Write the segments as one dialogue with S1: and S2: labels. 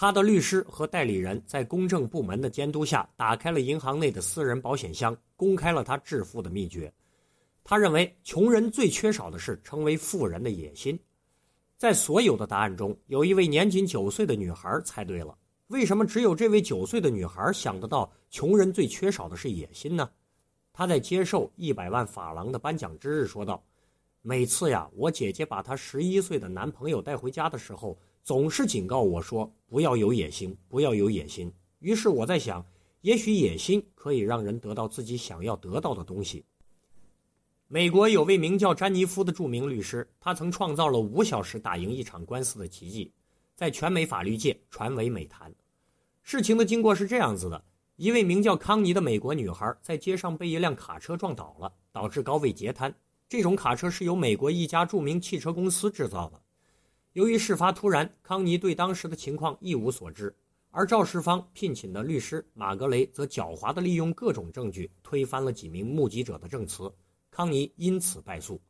S1: 他的律师和代理人在公证部门的监督下，打开了银行内的私人保险箱，公开了他致富的秘诀。他认为，穷人最缺少的是成为富人的野心。在所有的答案中，有一位年仅九岁的女孩猜对了。为什么只有这位九岁的女孩想得到穷人最缺少的是野心呢？她在接受一百万法郎的颁奖之日说道：“每次呀，我姐姐把她十一岁的男朋友带回家的时候。”总是警告我说：“不要有野心，不要有野心。”于是我在想，也许野心可以让人得到自己想要得到的东西。美国有位名叫詹妮夫的著名律师，他曾创造了五小时打赢一场官司的奇迹，在全美法律界传为美谈。事情的经过是这样子的：一位名叫康妮的美国女孩在街上被一辆卡车撞倒了，导致高位截瘫。这种卡车是由美国一家著名汽车公司制造的。由于事发突然，康妮对当时的情况一无所知，而肇事方聘请的律师马格雷则狡猾地利用各种证据推翻了几名目击者的证词，康妮因此败诉。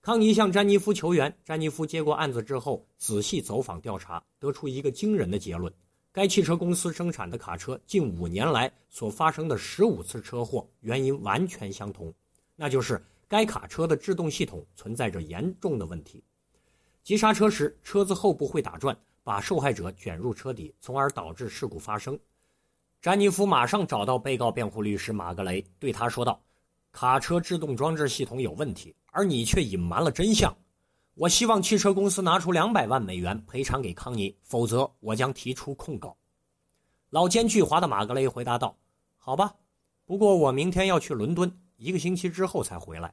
S1: 康妮向詹妮夫求援，詹妮夫接过案子之后仔细走访调查，得出一个惊人的结论：该汽车公司生产的卡车近五年来所发生的十五次车祸原因完全相同，那就是该卡车的制动系统存在着严重的问题。急刹车时，车子后部会打转，把受害者卷入车底，从而导致事故发生。詹妮夫马上找到被告辩护律师马格雷，对他说道：“卡车制动装置系统有问题，而你却隐瞒了真相。我希望汽车公司拿出两百万美元赔偿给康妮，否则我将提出控告。”老奸巨猾的马格雷回答道：“好吧，不过我明天要去伦敦，一个星期之后才回来，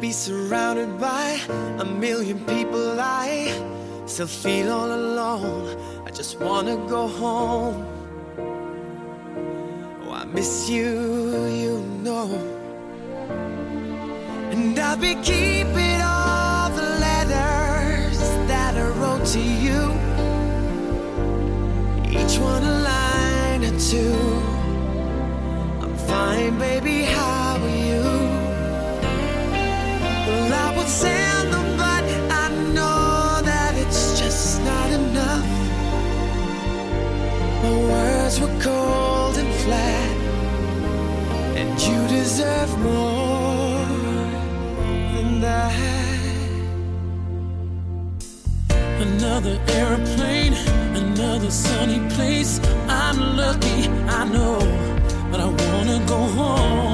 S2: be surrounded by a million people. I still feel all alone. I just wanna go home. Oh, I miss you, you know. And I'll be keeping all the letters that I wrote to you. Each one a line or two. I'm fine, baby. Words were cold and flat, and you deserve more than that. Another airplane, another sunny place. I'm lucky, I know, but I wanna go home.